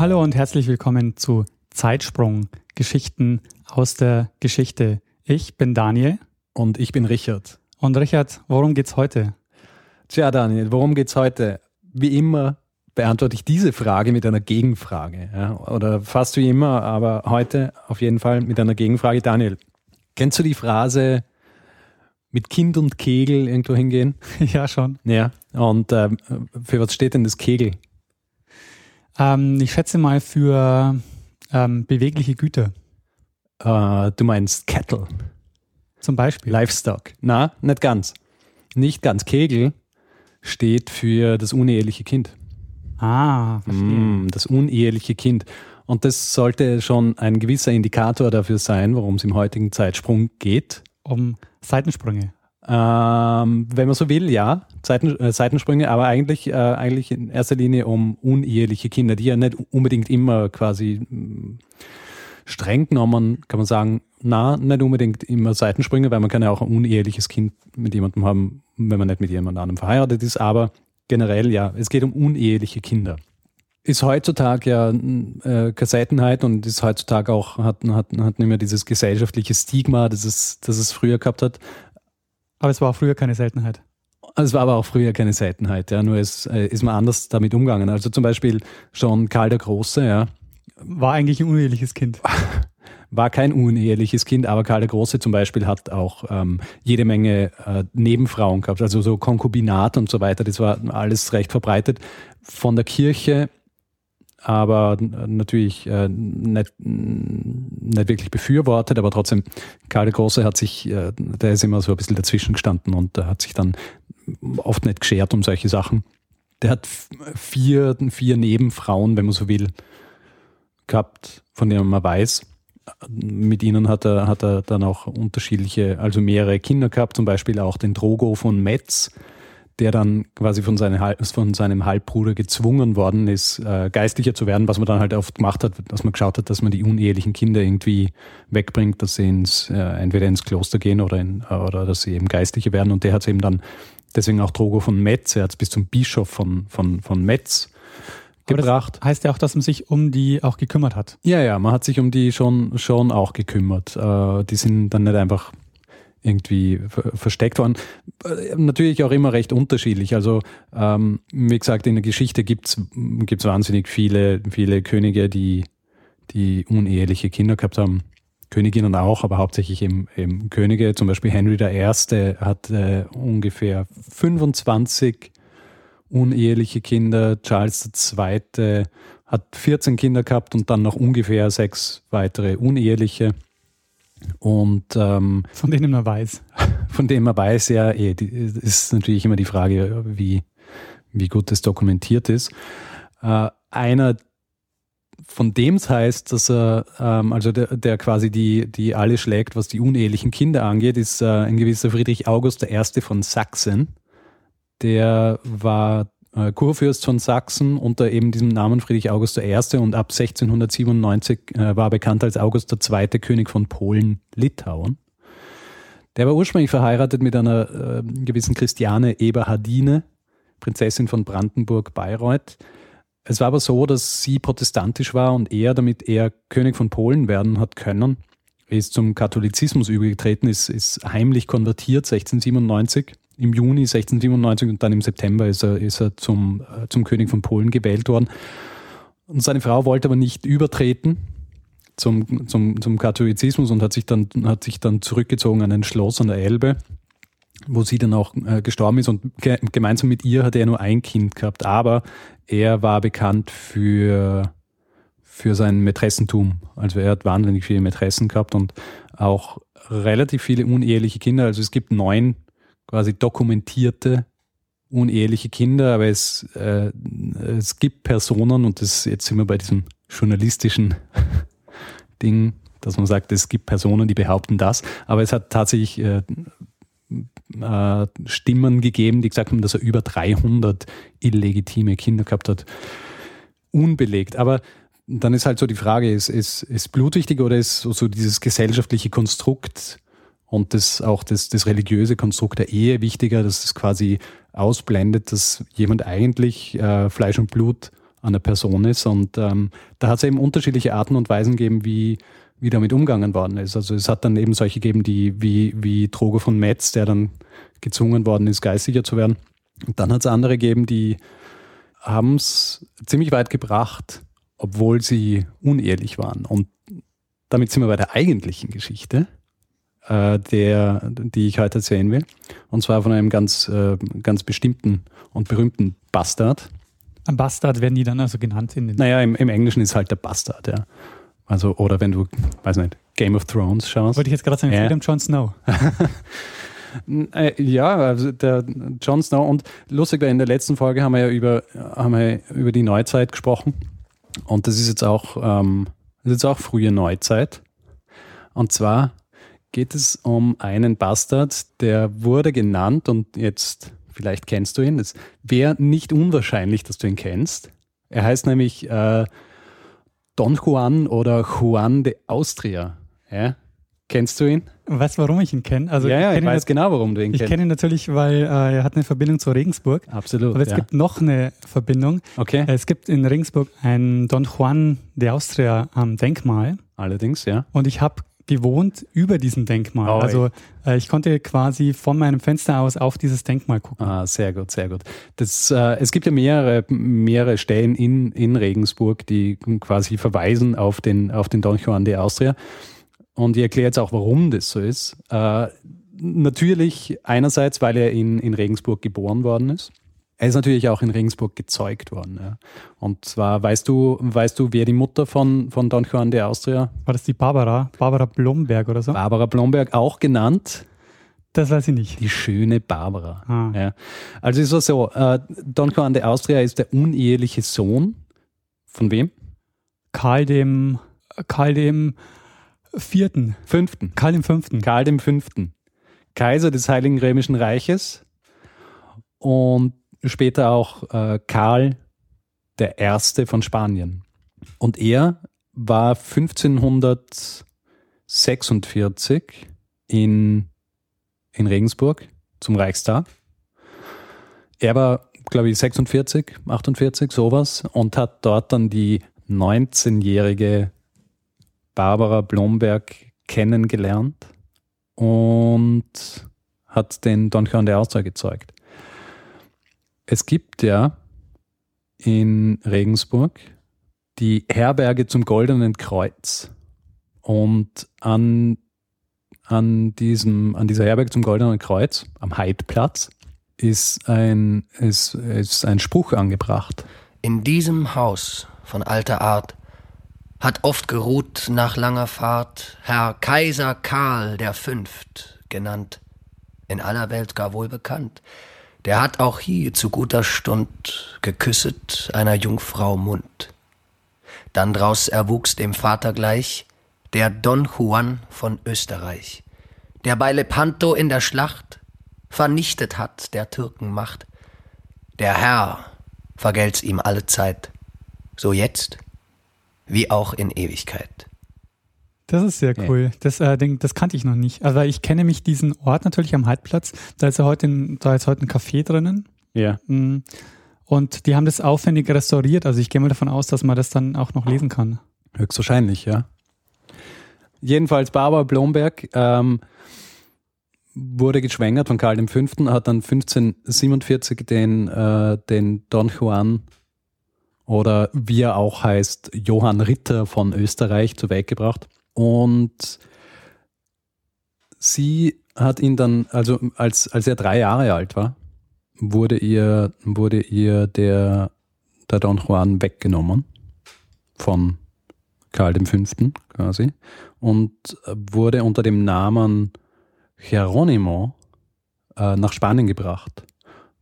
Hallo und herzlich willkommen zu Zeitsprung, Geschichten aus der Geschichte. Ich bin Daniel. Und ich bin Richard. Und Richard, worum geht's heute? Tja, Daniel, worum geht's heute? Wie immer beantworte ich diese Frage mit einer Gegenfrage. Ja? Oder fast wie immer, aber heute auf jeden Fall mit einer Gegenfrage. Daniel, kennst du die Phrase mit Kind und Kegel irgendwo hingehen? Ja, schon. Ja. Und ähm, für was steht denn das Kegel? Ähm, ich schätze mal für ähm, bewegliche Güter. Äh, du meinst Cattle. Zum Beispiel. Livestock. Na, nicht ganz. Nicht ganz. Kegel steht für das uneheliche Kind. Ah, verstehe. Mm, das uneheliche Kind. Und das sollte schon ein gewisser Indikator dafür sein, worum es im heutigen Zeitsprung geht. Um Seitensprünge. Ähm, wenn man so will, ja, Seiten, äh, Seitensprünge, aber eigentlich, äh, eigentlich in erster Linie um uneheliche Kinder, die ja nicht unbedingt immer quasi mh, mm, streng genommen, kann man sagen, na, nicht unbedingt immer Seitensprünge, weil man kann ja auch ein uneheliches Kind mit jemandem haben, wenn man nicht mit jemand anderem verheiratet ist, aber generell ja, es geht um uneheliche Kinder. Ist heutzutage ja äh, keine Seltenheit und ist heutzutage auch, hat, hat, hat nicht mehr dieses gesellschaftliche Stigma, das es, das es früher gehabt hat. Aber es war auch früher keine Seltenheit. Es war aber auch früher keine Seltenheit, ja, nur es, äh, ist man anders damit umgegangen. Also zum Beispiel schon Karl der Große, ja. War eigentlich ein uneheliches Kind. War kein uneheliches Kind, aber Karl der Große zum Beispiel hat auch ähm, jede Menge äh, Nebenfrauen gehabt, also so Konkubinat und so weiter. Das war alles recht verbreitet von der Kirche aber natürlich äh, nicht, nicht wirklich befürwortet, aber trotzdem, Karl der Große hat sich, äh, der ist immer so ein bisschen dazwischen gestanden und äh, hat sich dann oft nicht geschert um solche Sachen. Der hat vier, vier Nebenfrauen, wenn man so will, gehabt, von denen man weiß. Mit ihnen hat er, hat er dann auch unterschiedliche, also mehrere Kinder gehabt, zum Beispiel auch den Drogo von Metz, der dann quasi von, seine, von seinem Halbbruder gezwungen worden ist, äh, geistlicher zu werden, was man dann halt oft gemacht hat, dass man geschaut hat, dass man die unehelichen Kinder irgendwie wegbringt, dass sie ins, äh, entweder ins Kloster gehen oder, in, oder dass sie eben Geistliche werden. Und der hat es eben dann, deswegen auch Drogo von Metz, er hat es bis zum Bischof von, von, von Metz gebracht. Heißt ja auch, dass man sich um die auch gekümmert hat. Ja, ja, man hat sich um die schon, schon auch gekümmert. Äh, die sind dann nicht einfach irgendwie versteckt worden. Äh, natürlich auch immer recht unterschiedlich. Also ähm, wie gesagt, in der Geschichte gibt's gibt's wahnsinnig viele, viele Könige, die, die uneheliche Kinder gehabt haben. Königinnen auch, aber hauptsächlich eben, eben Könige. Zum Beispiel Henry I. hat äh, ungefähr 25 uneheliche Kinder. Charles II. hat 14 Kinder gehabt und dann noch ungefähr sechs weitere uneheliche. Und ähm, von denen man weiß. Von denen man weiß, ja, eh, die, ist natürlich immer die Frage, wie, wie gut das dokumentiert ist. Äh, einer, von dem es heißt, dass er, ähm, also der, der quasi die, die alle schlägt, was die unehelichen Kinder angeht, ist äh, ein gewisser Friedrich August I. von Sachsen. Der war äh, Kurfürst von Sachsen unter eben diesem Namen Friedrich August I. und ab 1697 äh, war bekannt als August II. König von Polen-Litauen. Der war ursprünglich verheiratet mit einer äh, gewissen Christiane Eberhardine, Prinzessin von Brandenburg-Bayreuth. Es war aber so, dass sie protestantisch war und er, damit er König von Polen werden hat können, ist zum Katholizismus übergetreten, ist, ist heimlich konvertiert 1697 im Juni 1697 und dann im September ist er, ist er zum, äh, zum König von Polen gewählt worden. Und seine Frau wollte aber nicht übertreten zum, zum, zum Katholizismus und hat sich, dann, hat sich dann zurückgezogen an ein Schloss an der Elbe, wo sie dann auch äh, gestorben ist. Und ge gemeinsam mit ihr hatte er nur ein Kind gehabt, aber er war bekannt für, für sein Mätressentum. Also er hat wahnsinnig viele Mätressen gehabt und auch relativ viele uneheliche Kinder. Also es gibt neun quasi dokumentierte uneheliche Kinder, aber es, äh, es gibt Personen, und das, jetzt sind wir bei diesem journalistischen Ding, dass man sagt, es gibt Personen, die behaupten das, aber es hat tatsächlich äh, äh, Stimmen gegeben, die gesagt haben, dass er über 300 illegitime Kinder gehabt hat. Unbelegt. Aber dann ist halt so die Frage, ist, ist, ist Blut wichtig oder ist so, so dieses gesellschaftliche Konstrukt und das auch das, das religiöse Konstrukt der Ehe wichtiger, dass es quasi ausblendet, dass jemand eigentlich äh, Fleisch und Blut an der Person ist. Und ähm, da hat es eben unterschiedliche Arten und Weisen gegeben, wie, wie damit umgegangen worden ist. Also es hat dann eben solche gegeben, die wie, wie Drogo von Metz, der dann gezwungen worden ist, geistiger zu werden. Und dann hat es andere gegeben, die haben es ziemlich weit gebracht, obwohl sie unehrlich waren. Und damit sind wir bei der eigentlichen Geschichte, äh, der, die ich heute erzählen will. Und zwar von einem ganz, äh, ganz bestimmten und berühmten Bastard. Ein Bastard werden die dann also genannt in den. Naja, im, im Englischen ist halt der Bastard, ja. Also, oder wenn du, weiß nicht, Game of Thrones schaust. Wollte ich jetzt gerade sagen, Ja. Freedom Jon Snow. Äh, Ja, also der Jon Snow und lustig, weil in der letzten Folge haben wir ja über, haben wir über die Neuzeit gesprochen. Und das ist jetzt auch, ähm, das ist jetzt auch frühe Neuzeit. Und zwar geht es um einen Bastard, der wurde genannt und jetzt, vielleicht kennst du ihn. Es wäre nicht unwahrscheinlich, dass du ihn kennst. Er heißt nämlich äh, Don Juan oder Juan de Austria. Ja? Kennst du ihn? Weißt du, warum ich ihn kenne? Also ja, ja, ich kenn ihn weiß genau, warum du ihn Ich kennst. kenne ihn natürlich, weil äh, er hat eine Verbindung zu Regensburg. Absolut. Aber es ja. gibt noch eine Verbindung. okay, Es gibt in Regensburg ein Don Juan de Austria ähm, Denkmal allerdings, ja. und ich habe gewohnt über diesem Denkmal. Oh, also äh, ich konnte quasi von meinem Fenster aus auf dieses Denkmal gucken. Ah, sehr gut, sehr gut. Das, äh, es gibt ja mehrere, mehrere Stellen in, in Regensburg, die quasi verweisen auf den, auf den Don Juan de Austria. Und ich erkläre jetzt auch, warum das so ist. Äh, natürlich einerseits, weil er in, in Regensburg geboren worden ist. Er ist natürlich auch in Regensburg gezeugt worden. Ja. Und zwar, weißt du, weißt du, wer die Mutter von, von Don Juan de Austria, War das die Barbara? Barbara Blomberg oder so? Barbara Blomberg, auch genannt? Das weiß ich nicht. Die schöne Barbara. Ah. Ja. Also ist es so, äh, Don Juan de Austria ist der uneheliche Sohn von wem? Karl dem, Karl dem Vierten. Fünften. Karl dem Fünften. Karl dem Fünften. Kaiser des Heiligen Römischen Reiches und später auch äh, Karl der Erste von Spanien. Und er war 1546 in, in Regensburg zum Reichstag. Er war, glaube ich, 46, 48, sowas und hat dort dann die 19-jährige Barbara Blomberg kennengelernt und hat den Don Juan de Austria gezeugt. Es gibt ja in Regensburg die Herberge zum Goldenen Kreuz und an, an, diesem, an dieser Herberge zum Goldenen Kreuz, am Heidplatz, ist ein, ist, ist ein Spruch angebracht. In diesem Haus von alter Art hat oft geruht nach langer Fahrt Herr Kaiser Karl der Fünft genannt, in aller Welt gar wohl bekannt. Der hat auch hier zu guter Stund geküsset einer Jungfrau Mund. Dann draus erwuchs dem Vater gleich der Don Juan von Österreich, der bei Lepanto in der Schlacht vernichtet hat der Türken Macht. Der Herr vergelt's ihm alle Zeit, so jetzt wie auch in Ewigkeit. Das ist sehr Ja. cool. Das, äh, Ding, das kannte ich noch nicht. Also ich kenne mich diesen Ort natürlich am Heidplatz. Da ist ja heute ein, da ist heute ein Café drinnen. Ja. Mm. Und die haben das aufwendig restauriert. Also ich gehe mal davon aus, dass man das dann auch noch lesen kann. Höchstwahrscheinlich, ja. Jedenfalls Barbara Blomberg ähm, wurde geschwängert von Karl V., hat dann 1547 den, äh, den Don Juan oder wie er auch heißt, Johann Ritter von Österreich zur Welt gebracht. Und sie hat ihn dann, also als, als er drei Jahre alt war, wurde ihr, wurde ihr der, der Don Juan weggenommen von Karl V. quasi und wurde unter dem Namen Geronimo äh, nach Spanien gebracht,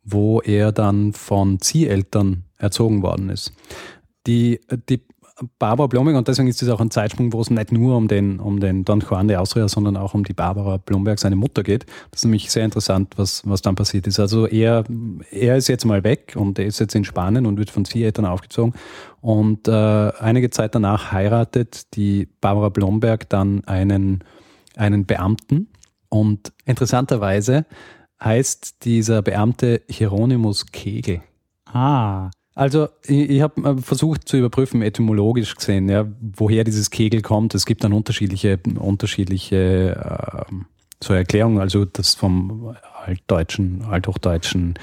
wo er dann von Zieheltern erzogen worden ist. Die, die Barbara Blomberg, und deswegen ist es auch ein Zeitsprung, wo es nicht nur um den, um den Don Juan de Austria, sondern auch um die Barbara Blomberg, seine Mutter geht. Das ist nämlich sehr interessant, was, was dann passiert ist. Also er, er ist jetzt mal weg und er ist jetzt in Spanien und wird von vier Eltern aufgezogen. Und äh, einige Zeit danach heiratet die Barbara Blomberg dann einen, einen Beamten. Und interessanterweise heißt dieser Beamte Hieronymus Kegel. Ah, Also ich, ich habe versucht zu überprüfen, etymologisch gesehen, ja, woher dieses Kegel kommt. Es gibt dann unterschiedliche, unterschiedliche äh, so Erklärungen, also das vom altdeutschen, althochdeutschen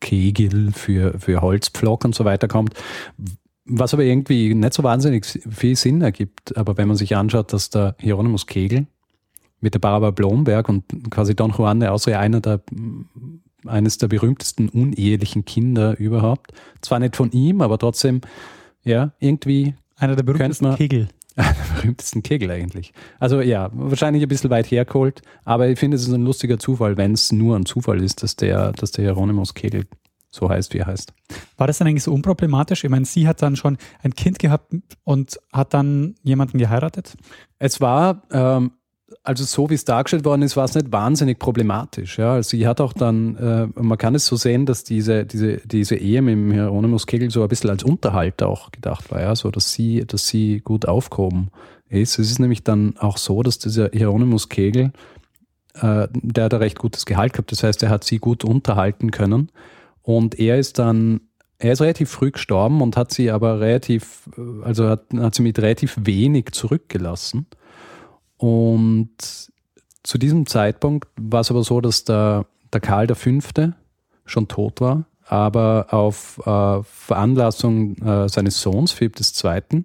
Kegel für, für Holzpflock und so weiter kommt. Was aber irgendwie nicht so wahnsinnig viel Sinn ergibt. Aber wenn man sich anschaut, dass der Hieronymus Kegel mit der Barbara Blomberg und quasi Don Juan de Austria einer der eines der berühmtesten unehelichen Kinder überhaupt. Zwar nicht von ihm, aber trotzdem, ja, irgendwie einer der berühmtesten Kegel. einer der berühmtesten Kegel eigentlich. Also ja, wahrscheinlich ein bisschen weit hergeholt, aber ich finde, es ist ein lustiger Zufall, wenn es nur ein Zufall ist, dass der, dass der Hieronymus Kegel so heißt, wie er heißt. War das dann eigentlich so unproblematisch? Ich meine, sie hat dann schon ein Kind gehabt und hat dann jemanden geheiratet? Es war, ähm, also so wie es dargestellt worden ist, war es nicht wahnsinnig problematisch. Ja? Also sie hat auch dann, äh, man kann es so sehen, dass diese, diese, diese Ehe mit dem Hieronymus Kegel so ein bisschen als Unterhalt auch gedacht war, ja? so dass sie, dass sie gut aufgehoben ist. Es ist nämlich dann auch so, dass dieser Hieronymus Kegel, äh, der hat ein recht gutes Gehalt gehabt, das heißt, er hat sie gut unterhalten können und er ist dann er ist relativ früh gestorben und hat sie aber relativ, äh, also hat, hat sie mit relativ wenig zurückgelassen. Und zu diesem Zeitpunkt war es aber so, dass der, der Karl V. schon tot war, aber auf äh, Veranlassung äh, seines Sohns, Philipp II.,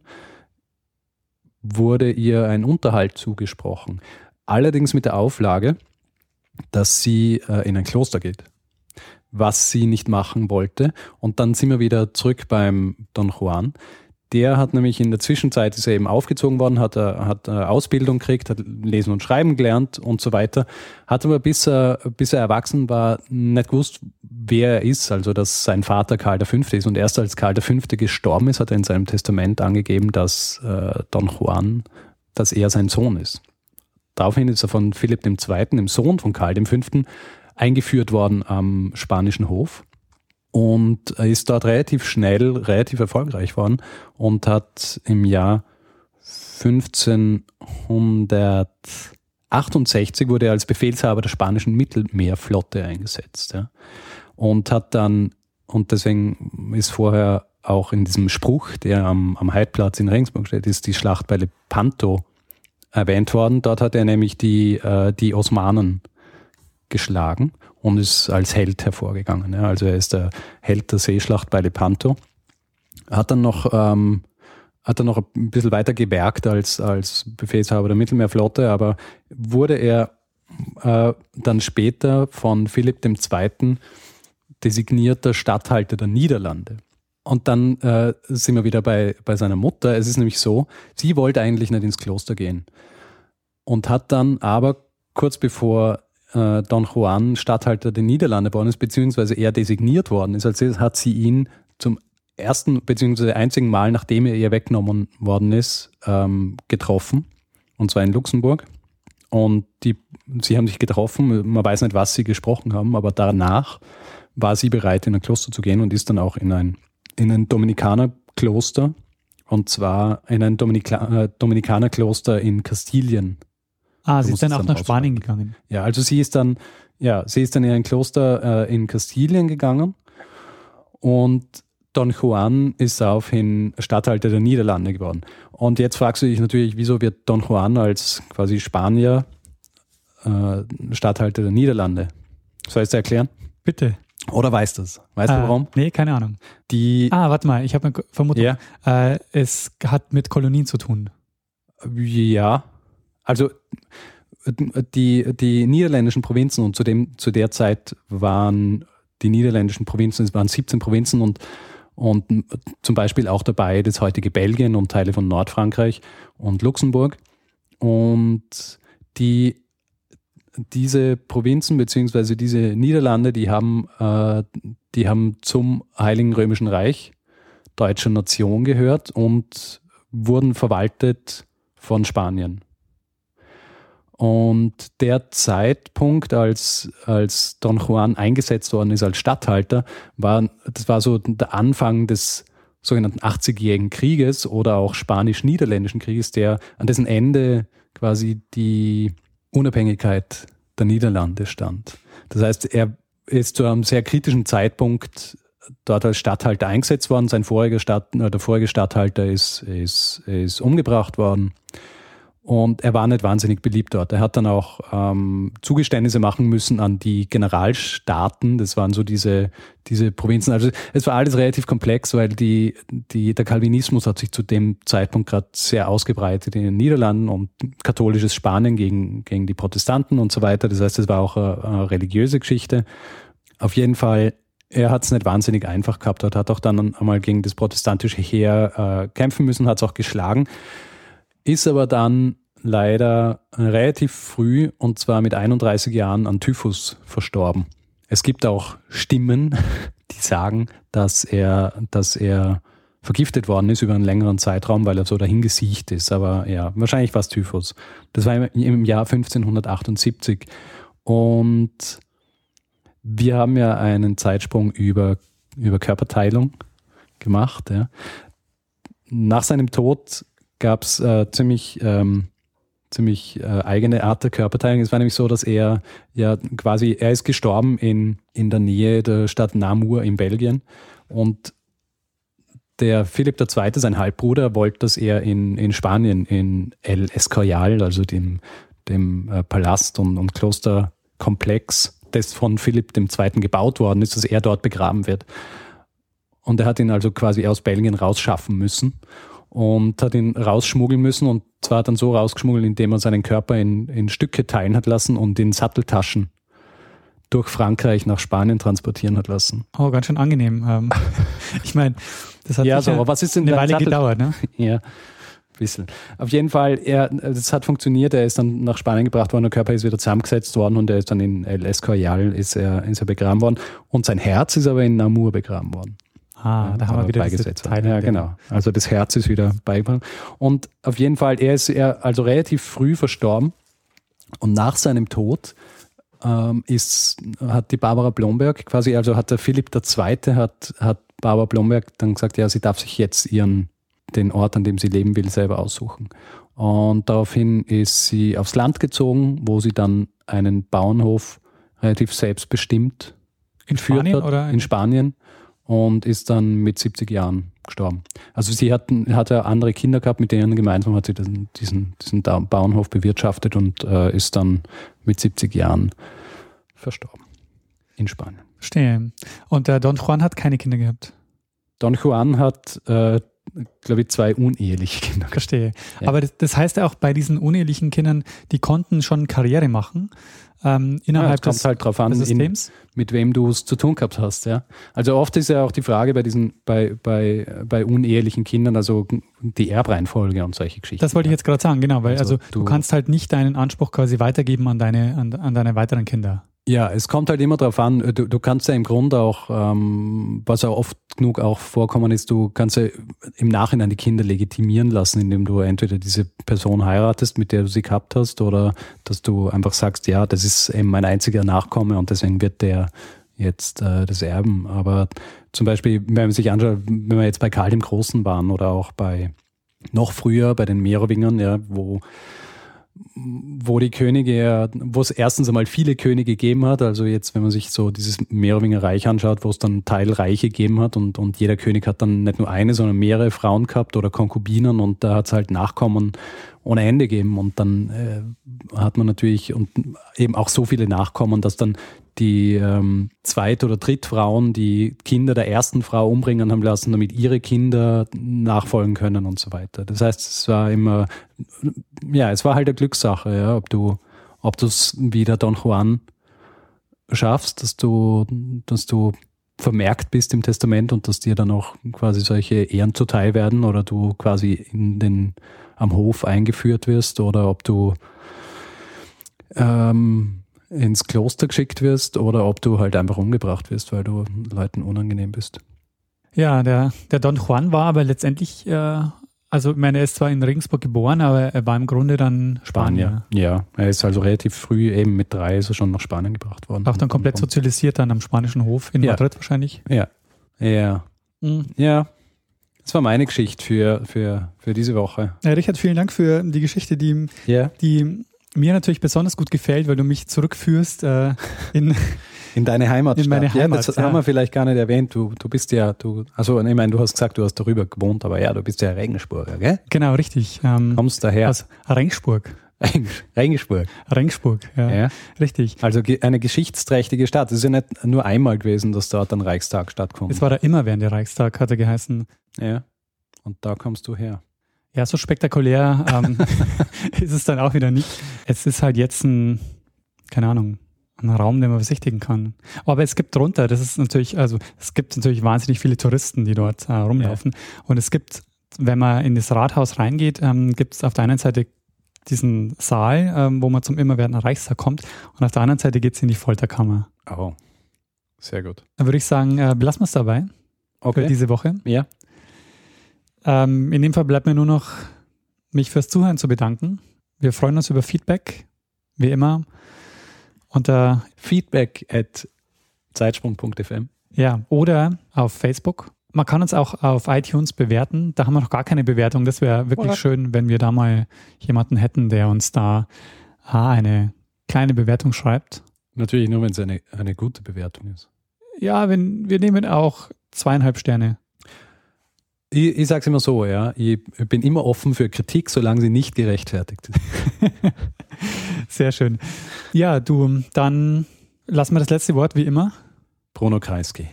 wurde ihr ein Unterhalt zugesprochen. Allerdings mit der Auflage, dass sie äh, in ein Kloster geht, was sie nicht machen wollte. Und dann sind wir wieder zurück beim Don Juan. Der hat nämlich in der Zwischenzeit ist er eben aufgezogen worden, hat, er, hat eine Ausbildung gekriegt, hat Lesen und Schreiben gelernt und so weiter. Hat aber bis er, bis er erwachsen war, nicht gewusst, wer er ist, also dass sein Vater Karl V. ist. Und erst als Karl V. gestorben ist, hat er in seinem Testament angegeben, dass äh, Don Juan, dass er sein Sohn ist. Daraufhin ist er von Philipp II., dem Sohn von Karl V., eingeführt worden am spanischen Hof und ist dort relativ schnell, relativ erfolgreich worden und hat im Jahr 1568 wurde er als Befehlshaber der spanischen Mittelmeerflotte eingesetzt. Ja. Und hat dann, und deswegen ist vorher auch in diesem Spruch, der am, am Heidplatz in Regensburg steht, ist die Schlacht bei Lepanto erwähnt worden. Dort hat er nämlich die, äh, die Osmanen geschlagen und ist als Held hervorgegangen. Ja. Also er ist der Held der Seeschlacht bei Lepanto. Hat dann noch, ähm, hat dann noch ein bisschen weiter gewerkt als, als Befehlshaber der Mittelmeerflotte, aber wurde er äh, dann später von Philipp II. designierter Statthalter der Niederlande. Und dann äh, sind wir wieder bei, bei seiner Mutter. Es ist nämlich so, sie wollte eigentlich nicht ins Kloster gehen und hat dann aber kurz bevor äh, Don Juan Statthalter der Niederlande worden ist, beziehungsweise er designiert worden ist, als hat sie ihn zum ersten beziehungsweise einzigen Mal, nachdem er ihr weggenommen worden ist, ähm, getroffen. Und zwar in Luxemburg. Und die, sie haben sich getroffen, man weiß nicht, was sie gesprochen haben, aber danach war sie bereit, in ein Kloster zu gehen und ist dann auch in ein, in ein Dominikanerkloster, und zwar in ein Dominika äh, Dominikanerkloster in Kastilien Ah, sie ist dann auch nach Spanien gegangen. ja, also sie ist dann, ja, sie ist dann in ein Kloster äh, in Kastilien gegangen und Don Juan ist daraufhin Statthalter der Niederlande geworden. Und jetzt fragst du dich natürlich, wieso wird Don Juan als quasi Spanier äh, Statthalter der Niederlande? Soll ich es erklären? Bitte. Oder weißt du es? Weißt Ah, du warum? Nee, keine Ahnung. Die, Ah, warte mal, ich habe eine Vermutung. ja, Äh, es hat mit Kolonien zu tun. Ja, also die, die niederländischen Provinzen und zu, dem, zu der Zeit waren die niederländischen Provinzen, es waren 17 Provinzen und, und zum Beispiel auch dabei das heutige Belgien und Teile von Nordfrankreich und Luxemburg. Und die, diese Provinzen beziehungsweise diese Niederlande, die haben, äh, die haben zum Heiligen Römischen Reich deutscher Nation gehört und wurden verwaltet von Spanien. Und der Zeitpunkt, als, als Don Juan eingesetzt worden ist als Statthalter, war, das war so der Anfang des sogenannten 80-jährigen Krieges oder auch spanisch-niederländischen Krieges, der an dessen Ende quasi die Unabhängigkeit der Niederlande stand. Das heißt, er ist zu einem sehr kritischen Zeitpunkt dort als Statthalter eingesetzt worden. Sein voriger Stadt, äh, der vorige Statthalter ist, ist, ist umgebracht worden. Und er war nicht wahnsinnig beliebt dort. Er hat dann auch ähm, Zugeständnisse machen müssen an die Generalstaaten. Das waren so diese, diese Provinzen. Also es war alles relativ komplex, weil die, die, der Calvinismus hat sich zu dem Zeitpunkt gerade sehr ausgebreitet in den Niederlanden und katholisches Spanien gegen, gegen die Protestanten und so weiter. Das heißt, es war auch eine, eine religiöse Geschichte. Auf jeden Fall er hat es nicht wahnsinnig einfach gehabt, hat, hat auch dann einmal gegen das protestantische Heer äh, kämpfen müssen, hat es auch geschlagen, ist aber dann leider relativ früh und zwar mit 31 Jahren an Typhus verstorben. Es gibt auch Stimmen, die sagen, dass er, dass er vergiftet worden ist über einen längeren Zeitraum, weil er so dahingesiecht ist. Aber ja, wahrscheinlich war es Typhus. Das war im Jahr 1578. Und wir haben ja einen Zeitsprung über, über Körperteilung gemacht. Ja. Nach seinem Tod gab es äh, ziemlich, ähm, ziemlich äh, eigene Art der Körperteilung. Es war nämlich so, dass er ja quasi, er ist gestorben in, in der Nähe der Stadt Namur in Belgien und der Philipp II., sein Halbbruder, wollte, dass er in, in Spanien, in El Escorial, also dem, dem äh, Palast und, und Klosterkomplex, das von Philipp II. gebaut worden ist, dass er dort begraben wird. Und er hat ihn also quasi aus Belgien rausschaffen müssen und hat ihn rausschmuggeln müssen und zwar dann so rausgeschmuggelt, indem er seinen Körper in, in Stücke teilen hat lassen und in Satteltaschen durch Frankreich nach Spanien transportieren hat lassen. Oh, ganz schön angenehm. Ähm, ich meine, das hat ja, so, aber was ist denn eine Weile Sattel gedauert, ne? Ja bisschen. Auf jeden Fall, er, das hat funktioniert. Er ist dann nach Spanien gebracht worden, der Körper ist wieder zusammengesetzt worden und er ist dann in El Escorial ist er, ist er begraben worden. Und sein Herz ist aber in Namur begraben worden. Ah, da haben wir wieder beigesetzt. Teile ja, genau. Also das Herz ist wieder beigebracht. Und auf jeden Fall, er ist er also relativ früh verstorben. Und nach seinem Tod ähm, ist, hat die Barbara Blomberg quasi, also hat der Philipp II. hat, hat Barbara Blomberg dann gesagt, ja, sie darf sich jetzt ihren den Ort, an dem sie leben will, selber aussuchen. Und daraufhin ist sie aufs Land gezogen, wo sie dann einen Bauernhof relativ selbstbestimmt in geführt Spanien, hat, oder? in Spanien und ist dann mit 70 Jahren gestorben. Also sie hat, hat ja andere Kinder gehabt, mit denen gemeinsam hat sie diesen, diesen, diesen Bauernhof bewirtschaftet und äh, ist dann mit 70 Jahren verstorben in Spanien. Verstehe. Und der Don Juan hat keine Kinder gehabt? Don Juan hat äh, glaube ich, zwei uneheliche Kinder. Verstehe. Ja. Aber das, das, heißt ja auch bei diesen unehelichen Kindern, die konnten schon Karriere machen. Ähm, innerhalb ja, des, halt drauf an. In, mit wem du es zu tun gehabt hast. Ja. Also oft ist ja auch die Frage bei diesen, bei, bei, bei unehelichen Kindern, also die Erbreihenfolge und solche Geschichten. Das wollte ich jetzt gerade sagen, genau, weil also, also du, du, kannst halt nicht deinen Anspruch quasi weitergeben an deine, an, an deine weiteren Kinder. Ja, es kommt halt immer darauf an, du, du kannst ja im Grunde auch, ähm, was ja oft genug auch vorkommen ist, du kannst ja im Nachhinein die Kinder legitimieren lassen, indem du entweder diese Person heiratest, mit der du sie gehabt hast, oder dass du einfach sagst, ja, das ist eben mein einziger Nachkomme und deswegen wird der jetzt äh, das erben. Aber zum Beispiel, wenn man sich anschaut, wenn wir jetzt bei Karl dem Großen waren oder auch bei noch früher bei den Merowingern, ja, wo wo die Könige, wo es erstens einmal viele Könige gegeben hat, also jetzt, wenn man sich so dieses Merowinger Reich anschaut, wo es dann Teilreiche gegeben hat und, und jeder König hat dann nicht nur eine, sondern mehrere Frauen gehabt oder Konkubinen und da hat es halt Nachkommen ohne Ende gegeben und dann äh, hat man natürlich und eben auch so viele Nachkommen, dass dann die ähm, Zweit- oder Drittfrauen die Kinder der ersten Frau umbringen haben lassen, damit ihre Kinder nachfolgen können und so weiter. Das heißt, es war immer, ja, es war halt eine Glückssache, ja, ob du, ob du es wie der Don Juan schaffst, dass du, dass du vermerkt bist im Testament und dass dir dann auch quasi solche Ehren zuteil werden oder du quasi in den, am Hof eingeführt wirst oder ob du ähm, ins Kloster geschickt wirst oder ob du halt einfach umgebracht wirst, weil du Leuten unangenehm bist. Ja, der, der Don Juan war aber letztendlich äh, Also, ich meine, er ist zwar in Regensburg geboren, aber er war im Grunde dann Spanier. Ja, er ist also relativ früh, eben mit drei, ist er schon nach Spanien gebracht worden. Auch dann komplett sozialisiert dann am spanischen Hof in Ja. Madrid wahrscheinlich. Ja, ja, ja. Das war meine Geschichte für, für, für diese Woche. Ja, Richard, vielen Dank für die Geschichte, die, Ja. die mir natürlich besonders gut gefällt, weil du mich zurückführst äh, in, In deine Heimatstadt. In meine Heimat, ja, das ja. haben wir vielleicht gar nicht erwähnt. Du, du bist ja, du, also ich meine, du hast gesagt, du hast darüber gewohnt, aber ja, du bist ja Regensburger, gell? genau, richtig, ähm, Kommst daher. aus Regensburg. Regensburg. Regensburg, ja, Ja. richtig. Also eine geschichtsträchtige Stadt. Es ist ja nicht nur einmal gewesen, dass dort ein Reichstag stattkommt. Es war da immer während der Reichstag, hat er geheißen. ja. Und da kommst du her. Ja, so spektakulär ähm, ist es dann auch wieder nicht. Es ist halt jetzt ein, keine Ahnung, ein Raum, den man besichtigen kann. Aber es gibt drunter, das ist natürlich, also es gibt natürlich wahnsinnig viele Touristen, die dort äh, rumlaufen. Und es gibt, wenn man in das Rathaus reingeht, ähm, gibt es auf der einen Seite diesen Saal, ähm, wo man zum immerwährenden Reichstag kommt. Und auf der anderen Seite geht es in die Folterkammer. Oh. Sehr gut. Dann würde ich sagen, äh, belassen wir es dabei für Okay. diese Woche. Ja. Ähm, in dem Fall bleibt mir nur noch, mich fürs Zuhören zu bedanken. Wir freuen uns über Feedback, wie immer. Unter, Feedback at zeitsprung.fm. ja, oder auf Facebook. Man kann uns auch auf iTunes bewerten. Da haben wir noch gar keine Bewertung. Das wäre wirklich Oder? schön, wenn wir da mal jemanden hätten, der uns da ah, eine kleine Bewertung schreibt. Natürlich nur, wenn es eine, eine gute Bewertung ist. Ja, wenn, wir nehmen auch zweieinhalb Sterne. Ich, ich sage es immer so, ja. Ich bin immer offen für Kritik, solange sie nicht gerechtfertigt ist. Sehr schön. Ja, du, dann lassen wir das letzte Wort wie immer. Bruno Kreisky.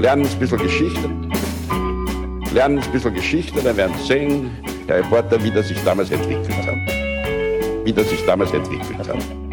Lernen ein bisschen Geschichte. Lernen ein bisschen Geschichte, dann werden Sie sehen, der Reporter, wie das sich damals entwickelt hat. Wie das sich damals entwickelt hat.